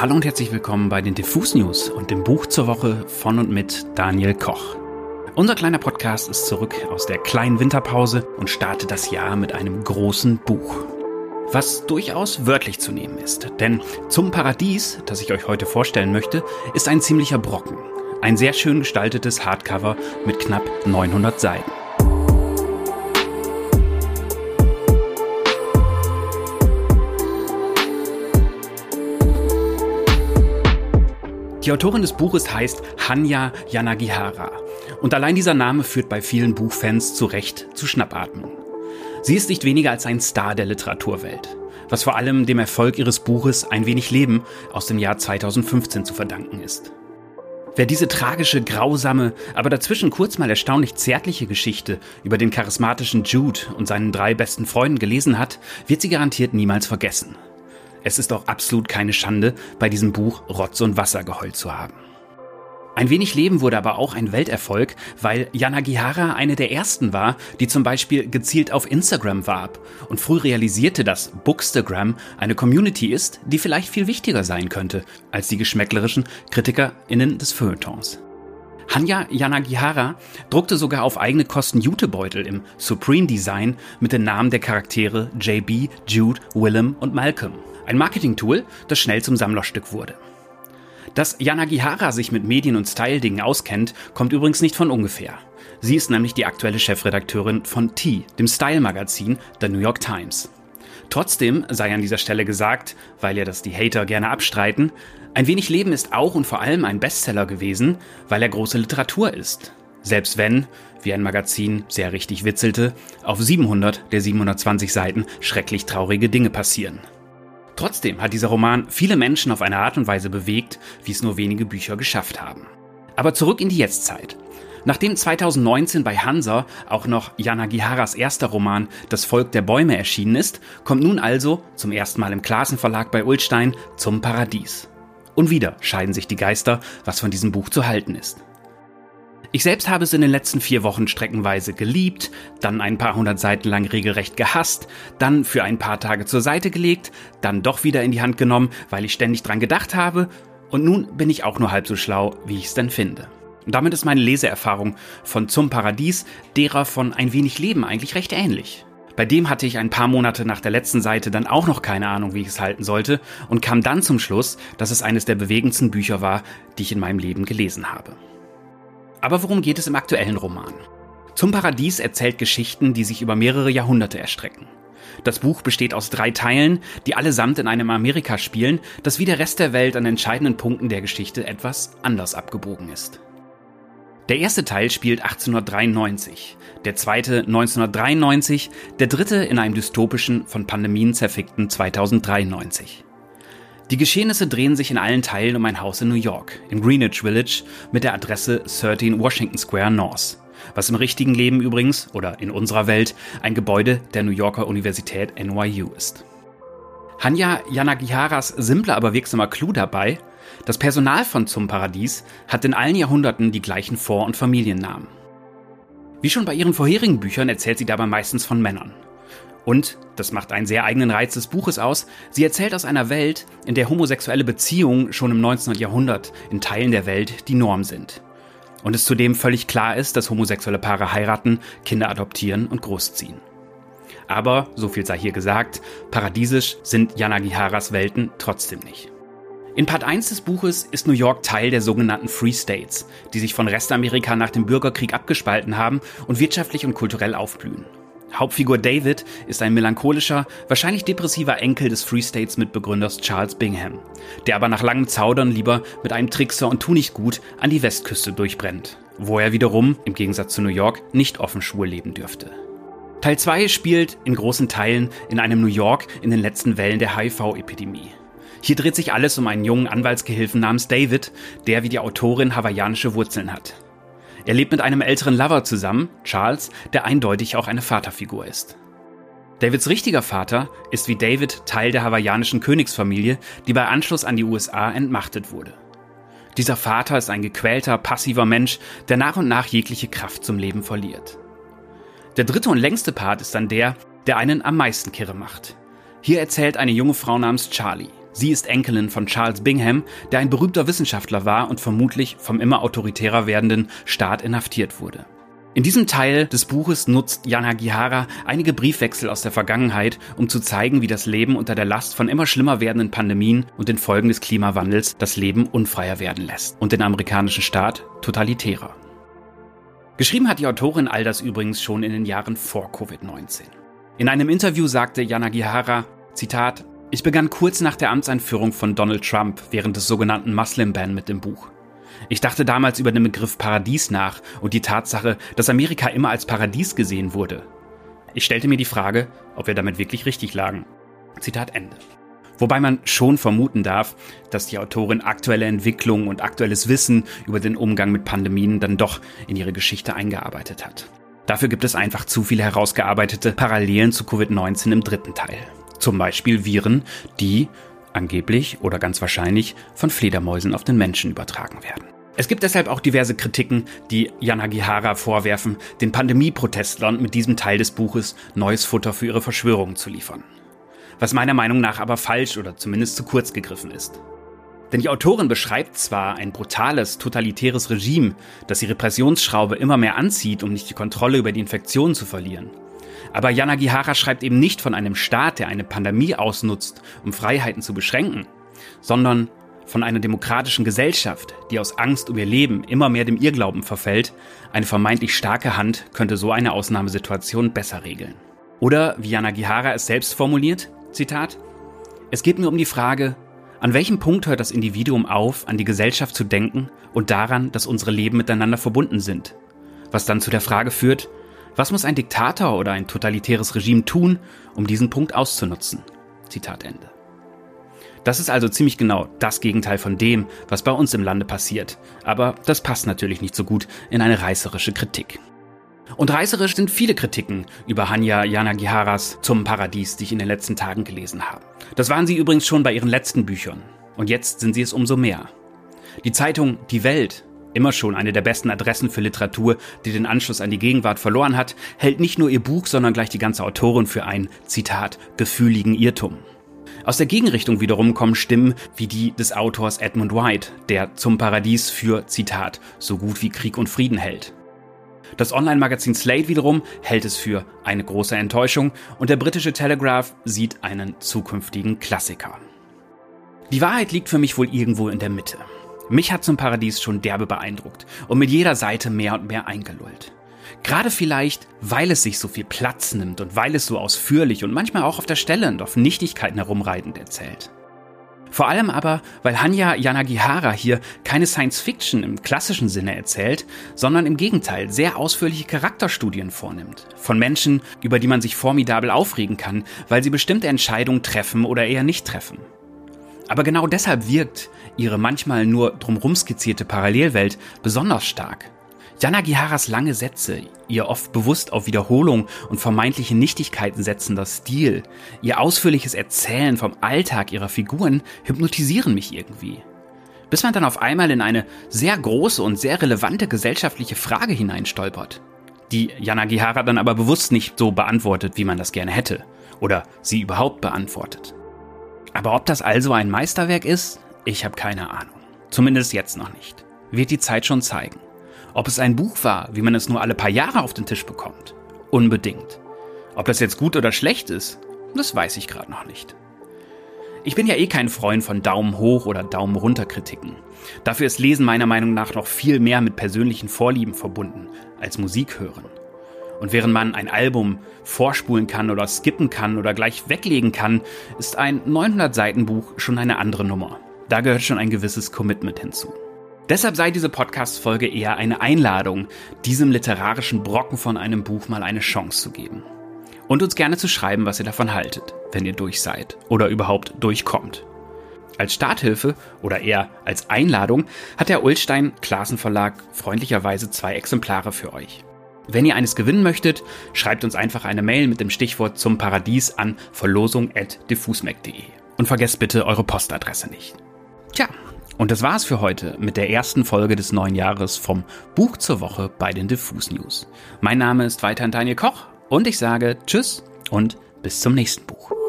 Hallo und herzlich willkommen bei den Diffus News und dem Buch zur Woche von und mit Daniel Koch. Unser kleiner Podcast ist zurück aus der kleinen Winterpause und startet das Jahr mit einem großen Buch. Was durchaus wörtlich zu nehmen ist, denn zum Paradies, das ich euch heute vorstellen möchte, ist ein ziemlicher Brocken. Ein sehr schön gestaltetes Hardcover mit knapp 900 Seiten. Die Autorin des Buches heißt Hanya Yanagihara. Und allein dieser Name führt bei vielen Buchfans zu Recht zu Schnappatmung. Sie ist nicht weniger als ein Star der Literaturwelt, was vor allem dem Erfolg ihres Buches Ein wenig Leben aus dem Jahr 2015 zu verdanken ist. Wer diese tragische, grausame, aber dazwischen kurz mal erstaunlich zärtliche Geschichte über den charismatischen Jude und seinen drei besten Freunden gelesen hat, wird sie garantiert niemals vergessen. Es ist auch absolut keine Schande, bei diesem Buch Rotz und Wasser geheult zu haben. Ein wenig Leben wurde aber auch ein Welterfolg, weil Yanagihara eine der ersten war, die zum Beispiel gezielt auf Instagram warb und früh realisierte, dass Bookstagram eine Community ist, die vielleicht viel wichtiger sein könnte als die geschmäcklerischen KritikerInnen des Feuilletons. Hanya Yanagihara druckte sogar auf eigene Kosten Jutebeutel im Supreme Design mit den Namen der Charaktere JB, Jude, Willem und Malcolm. Ein Marketing-Tool, das schnell zum Sammlerstück wurde. Dass Yanagihara sich mit Medien- und Style-Dingen auskennt, kommt übrigens nicht von ungefähr. Sie ist nämlich die aktuelle Chefredakteurin von T, dem Style-Magazin der New York Times. Trotzdem sei an dieser Stelle gesagt, weil ja das die Hater gerne abstreiten, ein wenig Leben ist auch und vor allem ein Bestseller gewesen, weil er große Literatur ist. Selbst wenn, wie ein Magazin sehr richtig witzelte, auf 700 der 720 Seiten schrecklich traurige Dinge passieren. Trotzdem hat dieser Roman viele Menschen auf eine Art und Weise bewegt, wie es nur wenige Bücher geschafft haben. Aber zurück in die Jetztzeit. Nachdem 2019 bei Hansa auch noch Yanagiharas erster Roman Das Volk der Bäume erschienen ist, kommt nun also, zum ersten Mal im Klassenverlag bei Ulstein, zum Paradies. Und wieder scheiden sich die Geister, was von diesem Buch zu halten ist. Ich selbst habe es in den letzten vier Wochen streckenweise geliebt, dann ein paar hundert Seiten lang regelrecht gehasst, dann für ein paar Tage zur Seite gelegt, dann doch wieder in die Hand genommen, weil ich ständig dran gedacht habe, und nun bin ich auch nur halb so schlau, wie ich es denn finde. Und damit ist meine Leseerfahrung von Zum Paradies derer von Ein wenig Leben eigentlich recht ähnlich. Bei dem hatte ich ein paar Monate nach der letzten Seite dann auch noch keine Ahnung, wie ich es halten sollte und kam dann zum Schluss, dass es eines der bewegendsten Bücher war, die ich in meinem Leben gelesen habe. Aber worum geht es im aktuellen Roman? Zum Paradies erzählt Geschichten, die sich über mehrere Jahrhunderte erstrecken. Das Buch besteht aus drei Teilen, die allesamt in einem Amerika spielen, das wie der Rest der Welt an entscheidenden Punkten der Geschichte etwas anders abgebogen ist. Der erste Teil spielt 1893, der zweite 1993, der dritte in einem dystopischen, von Pandemien zerfickten 2093. Die Geschehnisse drehen sich in allen Teilen um ein Haus in New York, in Greenwich Village, mit der Adresse 13 Washington Square North. Was im richtigen Leben übrigens, oder in unserer Welt, ein Gebäude der New Yorker Universität NYU ist. Hanya Yanagiharas simpler, aber wirksamer Clou dabei, das Personal von Zum Paradies hat in allen Jahrhunderten die gleichen Vor- und Familiennamen. Wie schon bei ihren vorherigen Büchern erzählt sie dabei meistens von Männern. Und, das macht einen sehr eigenen Reiz des Buches aus, sie erzählt aus einer Welt, in der homosexuelle Beziehungen schon im 19. Jahrhundert in Teilen der Welt die Norm sind. Und es zudem völlig klar ist, dass homosexuelle Paare heiraten, Kinder adoptieren und großziehen. Aber, so viel sei hier gesagt, paradiesisch sind Yanagiharas Welten trotzdem nicht. In Part 1 des Buches ist New York Teil der sogenannten Free States, die sich von Restamerika nach dem Bürgerkrieg abgespalten haben und wirtschaftlich und kulturell aufblühen. Hauptfigur David ist ein melancholischer, wahrscheinlich depressiver Enkel des Free States Mitbegründers Charles Bingham, der aber nach langem Zaudern lieber mit einem Trickser und Tunichtgut an die Westküste durchbrennt, wo er wiederum, im Gegensatz zu New York, nicht offen schwul leben dürfte. Teil 2 spielt in großen Teilen in einem New York in den letzten Wellen der HIV-Epidemie. Hier dreht sich alles um einen jungen Anwaltsgehilfen namens David, der wie die Autorin hawaiianische Wurzeln hat. Er lebt mit einem älteren Lover zusammen, Charles, der eindeutig auch eine Vaterfigur ist. Davids richtiger Vater ist wie David Teil der hawaiianischen Königsfamilie, die bei Anschluss an die USA entmachtet wurde. Dieser Vater ist ein gequälter, passiver Mensch, der nach und nach jegliche Kraft zum Leben verliert. Der dritte und längste Part ist dann der, der einen am meisten kirre macht. Hier erzählt eine junge Frau namens Charlie. Sie ist Enkelin von Charles Bingham, der ein berühmter Wissenschaftler war und vermutlich vom immer autoritärer werdenden Staat inhaftiert wurde. In diesem Teil des Buches nutzt Yanagihara einige Briefwechsel aus der Vergangenheit, um zu zeigen, wie das Leben unter der Last von immer schlimmer werdenden Pandemien und den Folgen des Klimawandels das Leben unfreier werden lässt und den amerikanischen Staat totalitärer. Geschrieben hat die Autorin all das übrigens schon in den Jahren vor Covid-19. In einem Interview sagte Yanagihara, Zitat, ich begann kurz nach der Amtseinführung von Donald Trump während des sogenannten Muslim Ban mit dem Buch. Ich dachte damals über den Begriff Paradies nach und die Tatsache, dass Amerika immer als Paradies gesehen wurde. Ich stellte mir die Frage, ob wir damit wirklich richtig lagen. Zitat Ende. Wobei man schon vermuten darf, dass die Autorin aktuelle Entwicklungen und aktuelles Wissen über den Umgang mit Pandemien dann doch in ihre Geschichte eingearbeitet hat. Dafür gibt es einfach zu viele herausgearbeitete Parallelen zu Covid-19 im dritten Teil. Zum Beispiel Viren, die angeblich oder ganz wahrscheinlich von Fledermäusen auf den Menschen übertragen werden. Es gibt deshalb auch diverse Kritiken, die Yanagihara vorwerfen, den Pandemie-Protestlern mit diesem Teil des Buches neues Futter für ihre Verschwörungen zu liefern. Was meiner Meinung nach aber falsch oder zumindest zu kurz gegriffen ist. Denn die Autorin beschreibt zwar ein brutales, totalitäres Regime, das die Repressionsschraube immer mehr anzieht, um nicht die Kontrolle über die Infektion zu verlieren. Aber Yanagihara schreibt eben nicht von einem Staat, der eine Pandemie ausnutzt, um Freiheiten zu beschränken, sondern von einer demokratischen Gesellschaft, die aus Angst um ihr Leben immer mehr dem Irrglauben verfällt, eine vermeintlich starke Hand könnte so eine Ausnahmesituation besser regeln. Oder wie Yanagihara es selbst formuliert, Zitat, es geht mir um die Frage, an welchem Punkt hört das Individuum auf, an die Gesellschaft zu denken und daran, dass unsere Leben miteinander verbunden sind? Was dann zu der Frage führt, was muss ein Diktator oder ein totalitäres Regime tun, um diesen Punkt auszunutzen? Zitat Ende. Das ist also ziemlich genau das Gegenteil von dem, was bei uns im Lande passiert. Aber das passt natürlich nicht so gut in eine reißerische Kritik. Und reißerisch sind viele Kritiken über Hanya Yanagiharas zum Paradies, die ich in den letzten Tagen gelesen habe. Das waren sie übrigens schon bei ihren letzten Büchern. Und jetzt sind sie es umso mehr. Die Zeitung Die Welt immer schon eine der besten Adressen für Literatur, die den Anschluss an die Gegenwart verloren hat, hält nicht nur ihr Buch, sondern gleich die ganze Autorin für einen, Zitat, gefühligen Irrtum. Aus der Gegenrichtung wiederum kommen Stimmen wie die des Autors Edmund White, der zum Paradies für, Zitat, so gut wie Krieg und Frieden hält. Das Online-Magazin Slate wiederum hält es für eine große Enttäuschung und der britische Telegraph sieht einen zukünftigen Klassiker. Die Wahrheit liegt für mich wohl irgendwo in der Mitte. Mich hat zum Paradies schon derbe beeindruckt und mit jeder Seite mehr und mehr eingelullt. Gerade vielleicht, weil es sich so viel Platz nimmt und weil es so ausführlich und manchmal auch auf der Stelle und auf Nichtigkeiten herumreitend erzählt. Vor allem aber, weil Hanya Yanagihara hier keine Science Fiction im klassischen Sinne erzählt, sondern im Gegenteil sehr ausführliche Charakterstudien vornimmt. Von Menschen, über die man sich formidabel aufregen kann, weil sie bestimmte Entscheidungen treffen oder eher nicht treffen. Aber genau deshalb wirkt ihre manchmal nur drumrum skizzierte Parallelwelt besonders stark. Yanagiharas lange Sätze, ihr oft bewusst auf Wiederholung und vermeintliche Nichtigkeiten setzender Stil, ihr ausführliches Erzählen vom Alltag ihrer Figuren hypnotisieren mich irgendwie. Bis man dann auf einmal in eine sehr große und sehr relevante gesellschaftliche Frage hineinstolpert, die Yanagihara dann aber bewusst nicht so beantwortet, wie man das gerne hätte, oder sie überhaupt beantwortet. Aber ob das also ein Meisterwerk ist, ich habe keine Ahnung. Zumindest jetzt noch nicht. Wird die Zeit schon zeigen. Ob es ein Buch war, wie man es nur alle paar Jahre auf den Tisch bekommt? Unbedingt. Ob das jetzt gut oder schlecht ist, das weiß ich gerade noch nicht. Ich bin ja eh kein Freund von Daumen hoch oder Daumen runter Kritiken. Dafür ist Lesen meiner Meinung nach noch viel mehr mit persönlichen Vorlieben verbunden als Musik hören. Und während man ein Album vorspulen kann oder skippen kann oder gleich weglegen kann, ist ein 900-Seiten-Buch schon eine andere Nummer. Da gehört schon ein gewisses Commitment hinzu. Deshalb sei diese Podcast-Folge eher eine Einladung, diesem literarischen Brocken von einem Buch mal eine Chance zu geben. Und uns gerne zu schreiben, was ihr davon haltet, wenn ihr durch seid oder überhaupt durchkommt. Als Starthilfe oder eher als Einladung hat der Ulstein Klassen Verlag freundlicherweise zwei Exemplare für euch. Wenn ihr eines gewinnen möchtet, schreibt uns einfach eine Mail mit dem Stichwort zum Paradies an verlosung.diffusmac.de. Und vergesst bitte eure Postadresse nicht. Tja, und das war's für heute mit der ersten Folge des neuen Jahres vom Buch zur Woche bei den Diffus News. Mein Name ist weiterhin Daniel Koch und ich sage Tschüss und bis zum nächsten Buch.